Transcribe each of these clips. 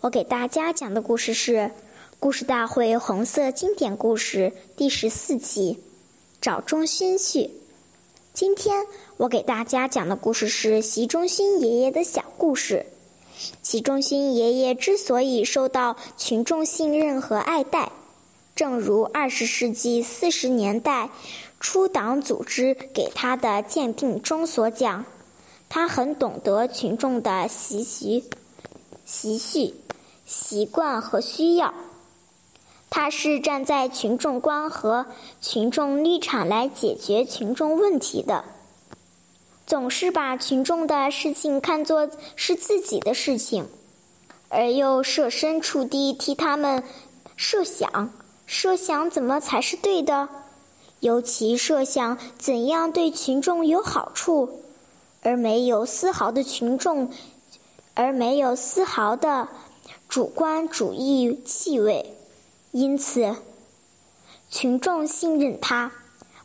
我给大家讲的故事是《故事大会红色经典故事》第十四集《找中心去》。今天我给大家讲的故事是习中心爷爷的小故事。习中心爷爷之所以受到群众信任和爱戴，正如二十世纪四十年代初党组织给他的鉴定中所讲，他很懂得群众的习习。习序、习惯和需要，他是站在群众观和群众立场来解决群众问题的，总是把群众的事情看作是自己的事情，而又设身处地替他们设想，设想怎么才是对的，尤其设想怎样对群众有好处，而没有丝毫的群众。而没有丝毫的主观主义气味，因此群众信任他，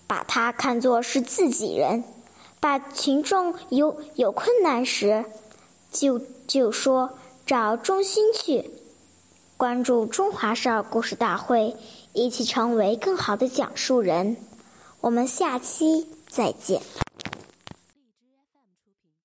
把他看作是自己人，把群众有有困难时，就就说找中心去。关注中华少儿故事大会，一起成为更好的讲述人。我们下期再见。